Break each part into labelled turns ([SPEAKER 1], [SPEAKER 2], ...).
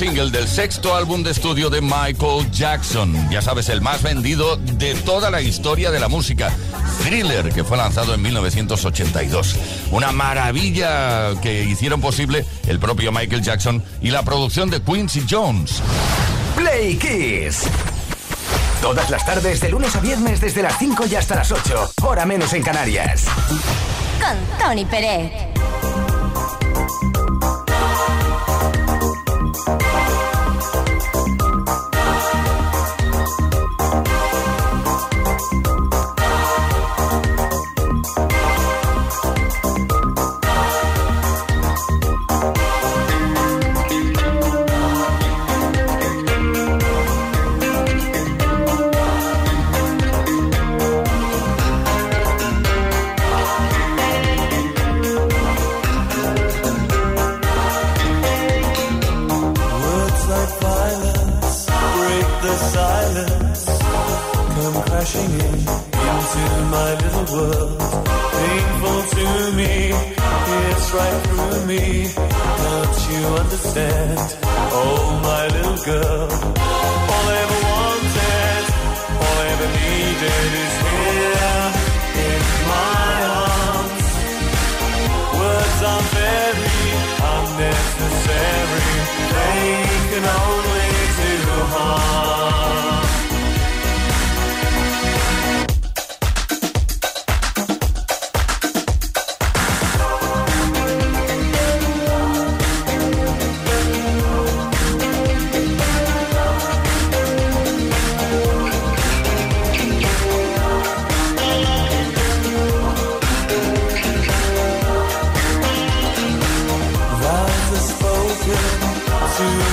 [SPEAKER 1] Single del sexto álbum de estudio de Michael Jackson. Ya sabes, el más vendido de toda la historia de la música. Thriller, que fue lanzado en 1982. Una maravilla que hicieron posible el propio Michael Jackson y la producción de Quincy Jones.
[SPEAKER 2] Play Kiss.
[SPEAKER 3] Todas las tardes, de lunes a viernes, desde las 5 y hasta las 8. Hora menos en Canarias.
[SPEAKER 4] Con Tony Pérez.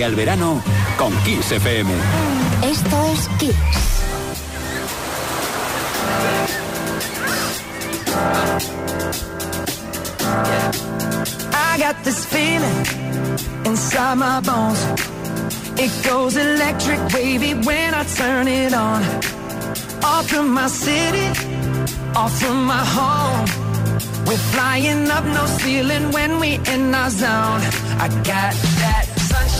[SPEAKER 5] Al verano con Kiss FM.
[SPEAKER 4] Esto es Kiss.
[SPEAKER 6] I got this feeling inside my bones. It goes electric wavy when I turn it on. Off from my city, off from my home. We're flying up no ceiling when we in our zone. I got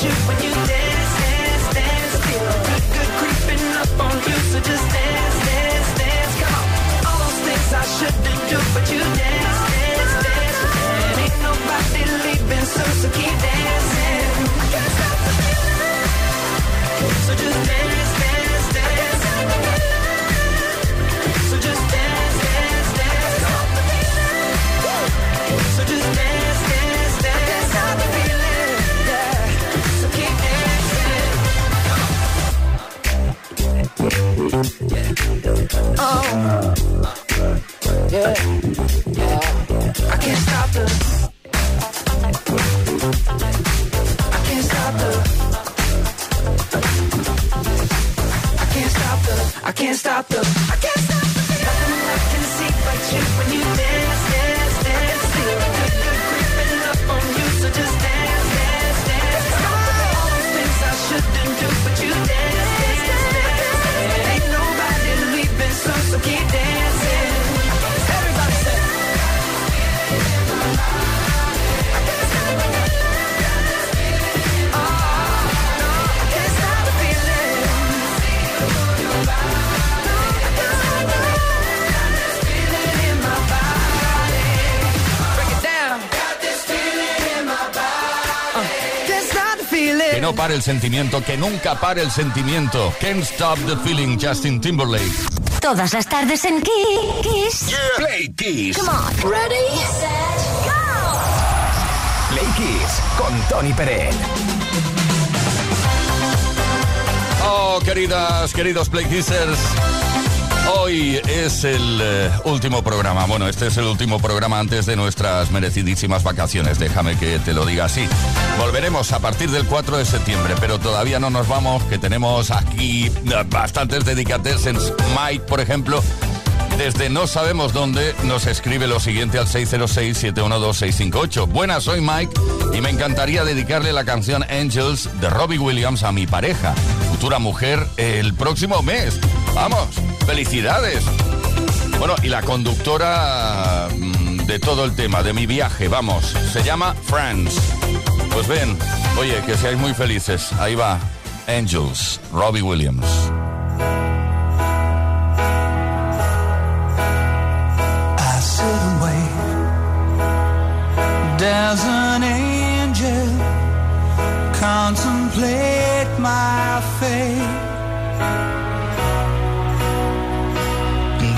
[SPEAKER 6] shoot pare el sentimiento, que nunca pare el sentimiento. Can't stop the feeling, Justin Timberlake.
[SPEAKER 4] Todas las tardes en Ki- Kiss.
[SPEAKER 3] Play Kiss.
[SPEAKER 4] Come on. Ready, set, go.
[SPEAKER 3] Play Kiss con Tony Pérez.
[SPEAKER 6] Oh, queridas, queridos Play Kissers. Hoy es el eh, último programa. Bueno, este es el último programa antes de nuestras merecidísimas vacaciones. Déjame que te lo diga así. Volveremos a partir del 4 de septiembre, pero todavía no nos vamos, que tenemos aquí bastantes dedicatessens. Mike, por ejemplo, desde no sabemos dónde nos escribe lo siguiente al 606-712-658. Buenas, soy Mike y me encantaría dedicarle la canción Angels de Robbie Williams a mi pareja, futura mujer, el próximo mes. Vamos, felicidades. Bueno, y la conductora mm, de todo el tema, de mi viaje, vamos, se llama Friends. Pues ven, oye, que seáis muy felices. Ahí va, Angels, Robbie Williams.
[SPEAKER 7] I sit and. There's an angel contemplate my fate.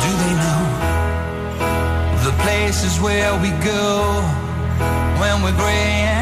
[SPEAKER 7] Do they know the places where we go when we're gray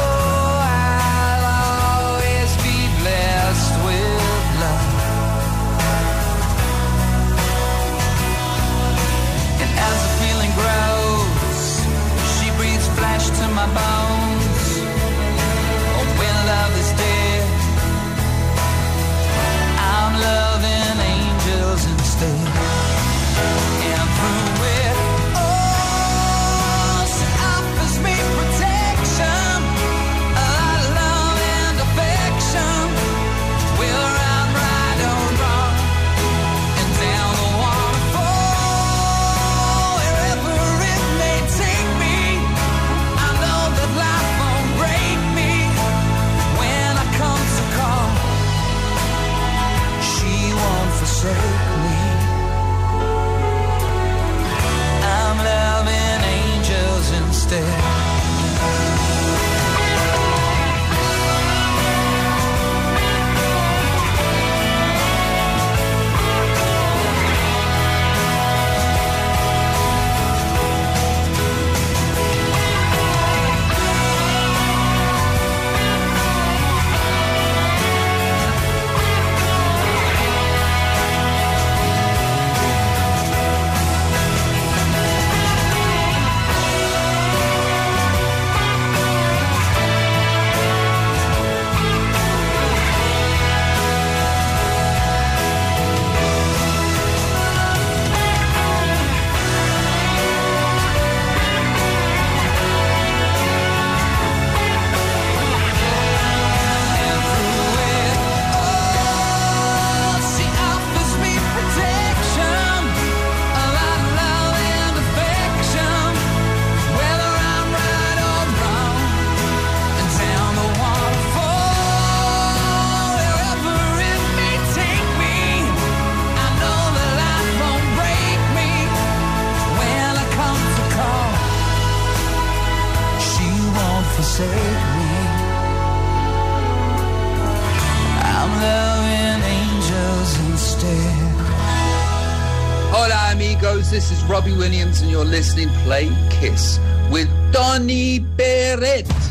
[SPEAKER 7] forsake me. I'm loving angels instead.
[SPEAKER 8] Hola, amigos. This is Robbie Williams, and you're listening Play Kiss with Donny Barrett.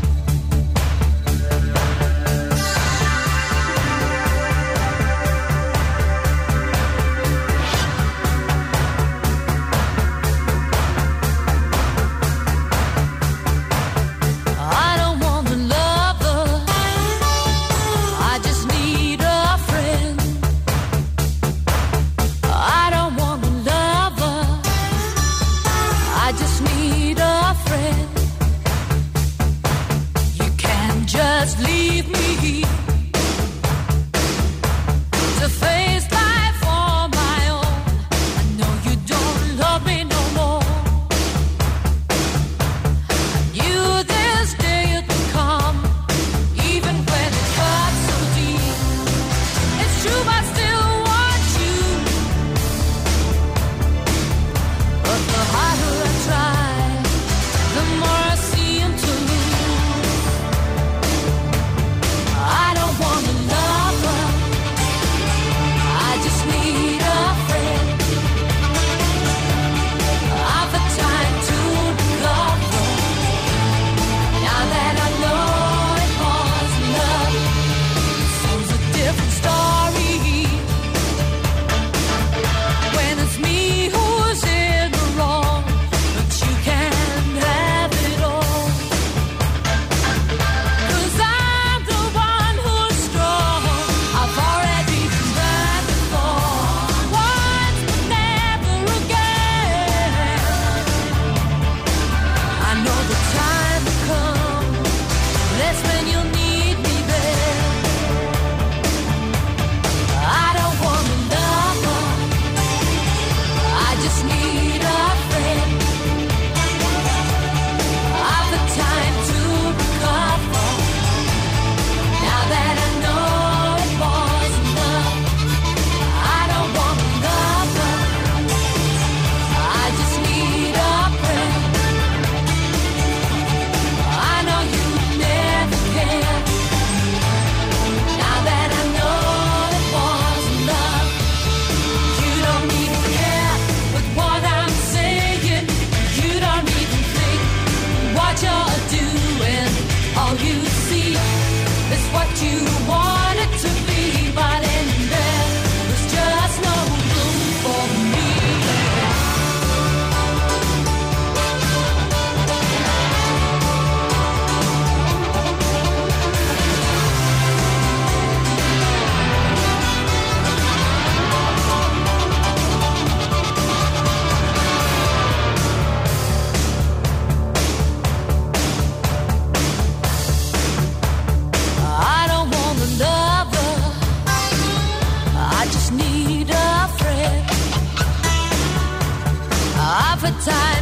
[SPEAKER 9] time.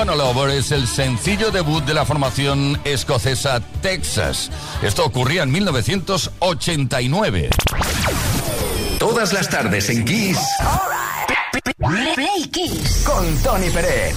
[SPEAKER 1] Wanna es el sencillo debut de la formación escocesa Texas. Esto ocurría en 1989.
[SPEAKER 3] Todas las tardes en Kiss. Right.
[SPEAKER 4] Play Kiss
[SPEAKER 3] con Tony
[SPEAKER 8] Pérez.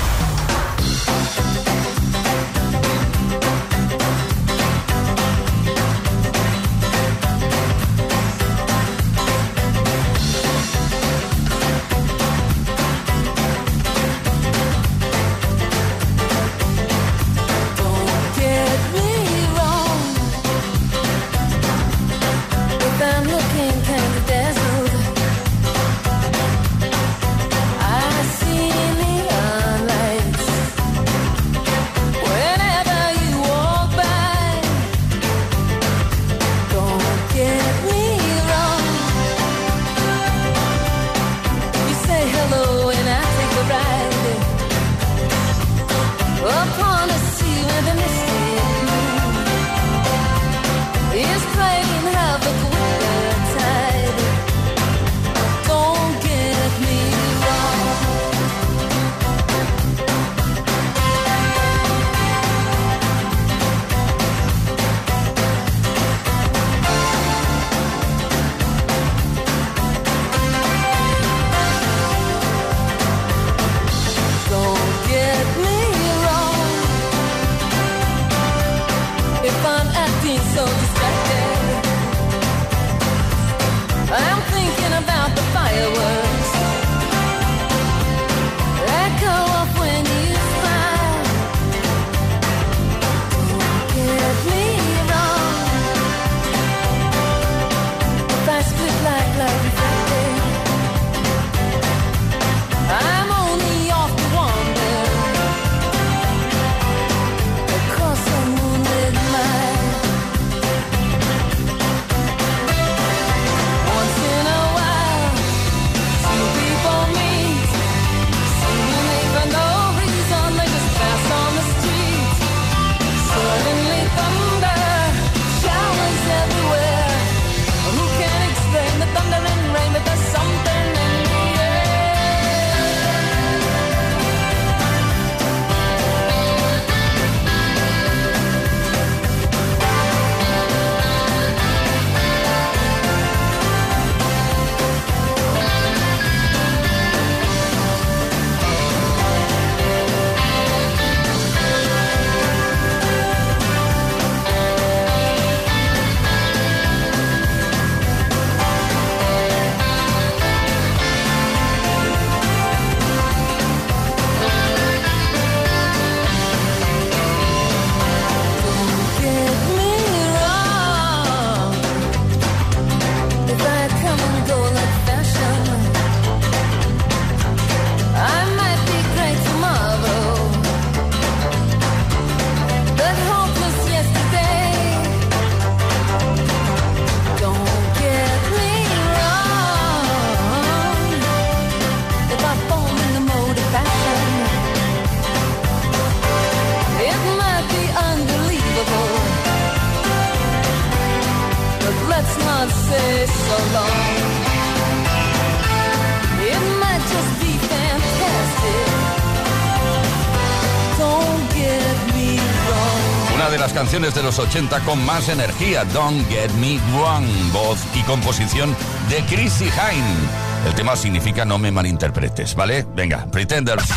[SPEAKER 1] De los 80 con más energía, Don't Get Me Wrong, voz y composición de Chrissy Hine. El tema significa no me malinterpretes, ¿vale? Venga, Pretenders.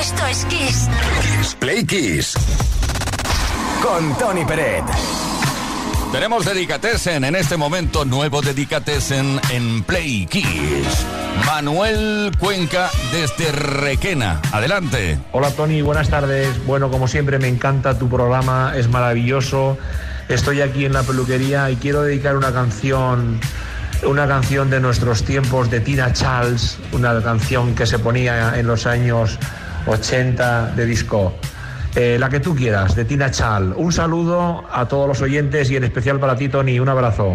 [SPEAKER 8] Esto es Kiss.
[SPEAKER 2] Kiss Play Kiss. Con Tony Peret.
[SPEAKER 1] Tenemos Dedicatesen en este momento, nuevo Dedicatesen en Play Kiss. Manuel Cuenca desde Requena. Adelante.
[SPEAKER 10] Hola Tony, buenas tardes. Bueno, como siempre me encanta tu programa, es maravilloso. Estoy aquí en la peluquería y quiero dedicar una canción, una canción de nuestros tiempos de Tina Charles, una canción que se ponía en los años 80 de disco. Eh, la que tú quieras, de Tina Charles. Un saludo a todos los oyentes y en especial para ti, Tony. Un abrazo.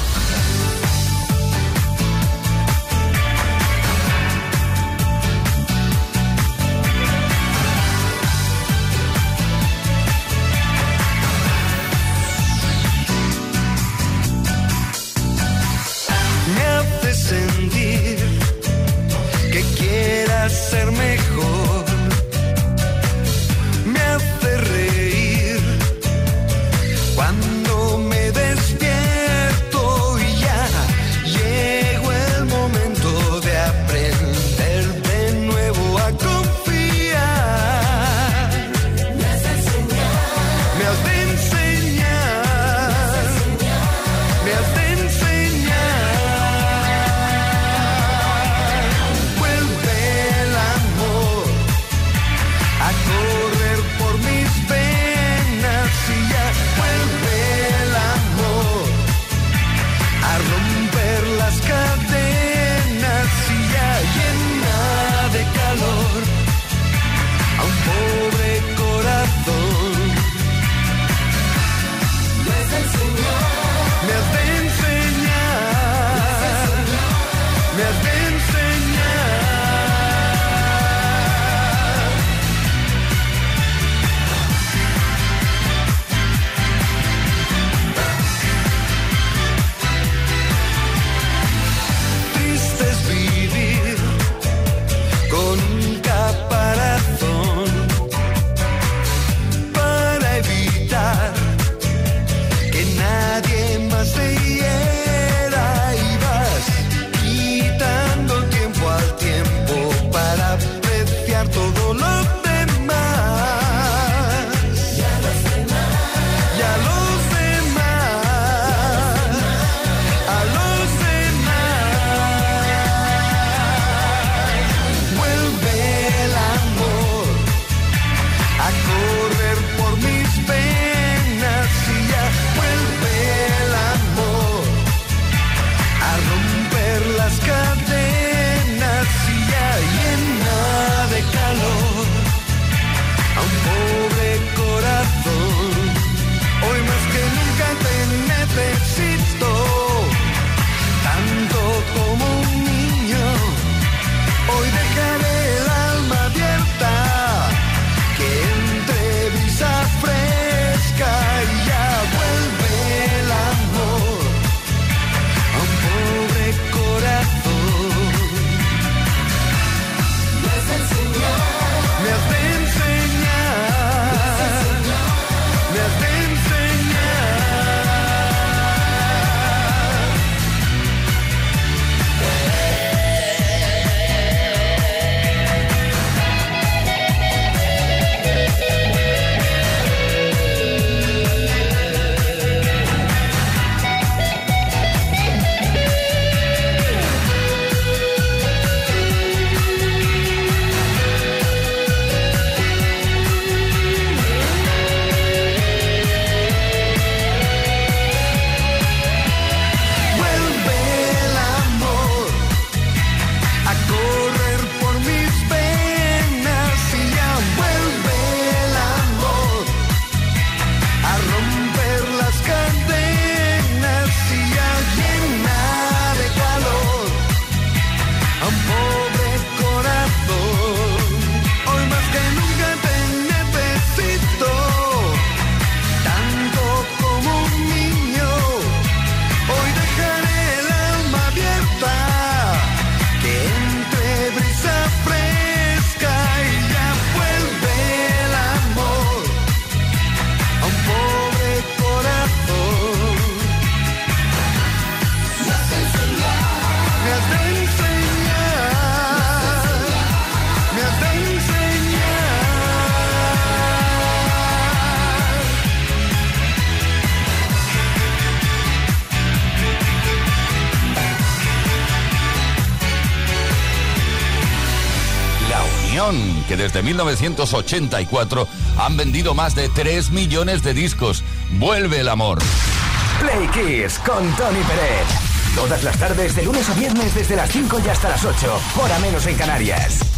[SPEAKER 1] desde 1984 han vendido más de 3 millones de discos. Vuelve el amor.
[SPEAKER 11] Play Kiss con Tony Pérez. Todas las tardes, de lunes a viernes, desde las 5 y hasta las 8, hora menos en Canarias.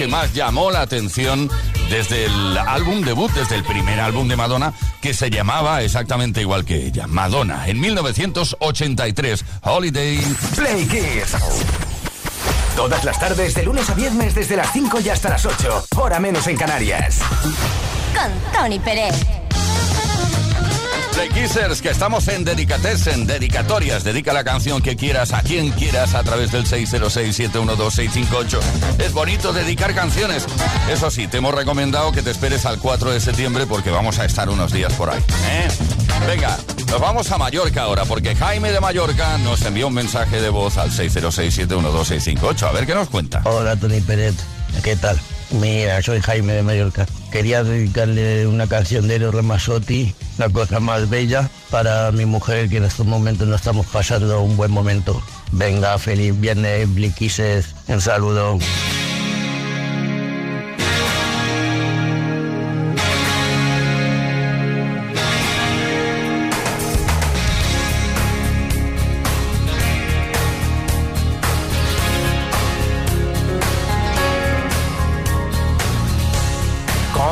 [SPEAKER 1] Que más llamó la atención desde el álbum debut, desde el primer álbum de Madonna, que se llamaba exactamente igual que ella, Madonna, en 1983, Holiday.
[SPEAKER 11] Play Kiss. Todas las tardes, de lunes a viernes, desde las 5 y hasta las 8. Hora menos en Canarias.
[SPEAKER 9] Con Tony Pérez.
[SPEAKER 1] Play Kissers, que estamos en Dedicatessen, dedicatorias. Dedica la canción que quieras a quien quieras a través del 606-712-658. Es bonito dedicar canciones. Eso sí, te hemos recomendado que te esperes al 4 de septiembre porque vamos a estar unos días por ahí. ¿eh? Venga, nos vamos a Mallorca ahora porque Jaime de Mallorca nos envió un mensaje de voz al 606-712-658. A ver qué nos cuenta.
[SPEAKER 12] Hola Tony Pérez, ¿qué tal? Mira, soy Jaime de Mallorca. Quería dedicarle una canción de Eros Ramazzotti, la cosa más bella, para mi mujer que en estos momentos no estamos pasando un buen momento. Venga, feliz viernes, bliquises, un saludo.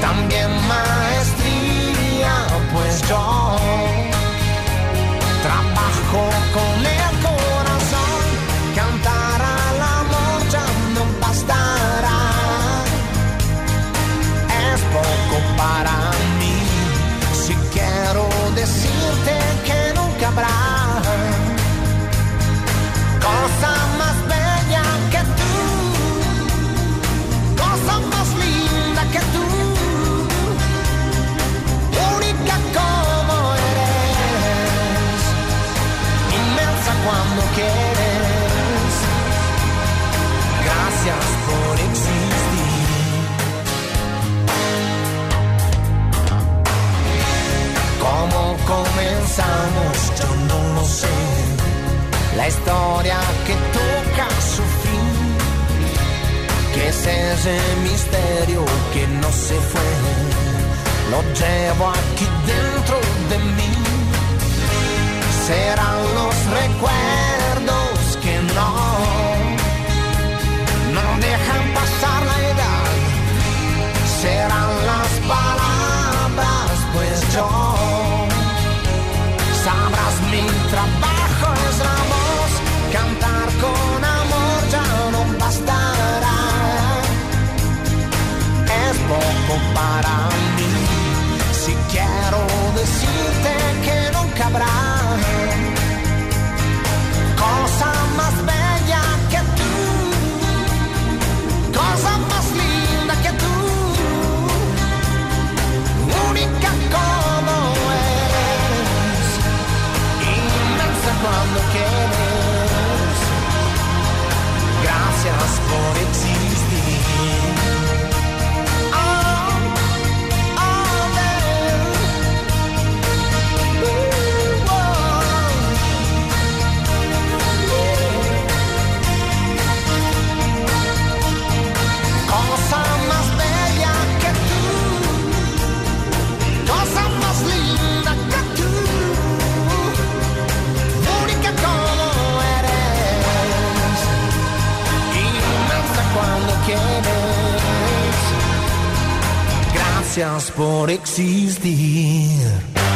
[SPEAKER 13] También maestría, pues yo trabajo con quieres. Gracias por existir. ¿Cómo comenzamos? Yo no lo sé. La historia que toca su fin, que es ese misterio que no se fue, lo llevo aquí dentro de mí. Serán los recuerdos no, no dejan pasar la edad. Serán las palabras, pues yo inmensa cuando quieres. Gracias por Gracias por existir. Gracias por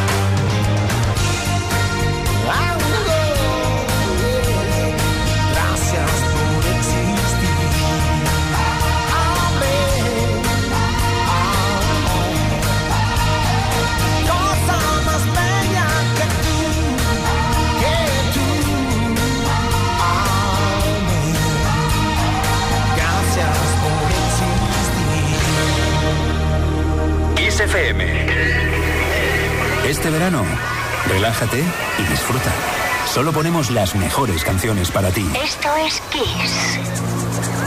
[SPEAKER 5] verano? Relájate y disfruta. Solo ponemos las mejores canciones para ti.
[SPEAKER 9] Esto es Kiss.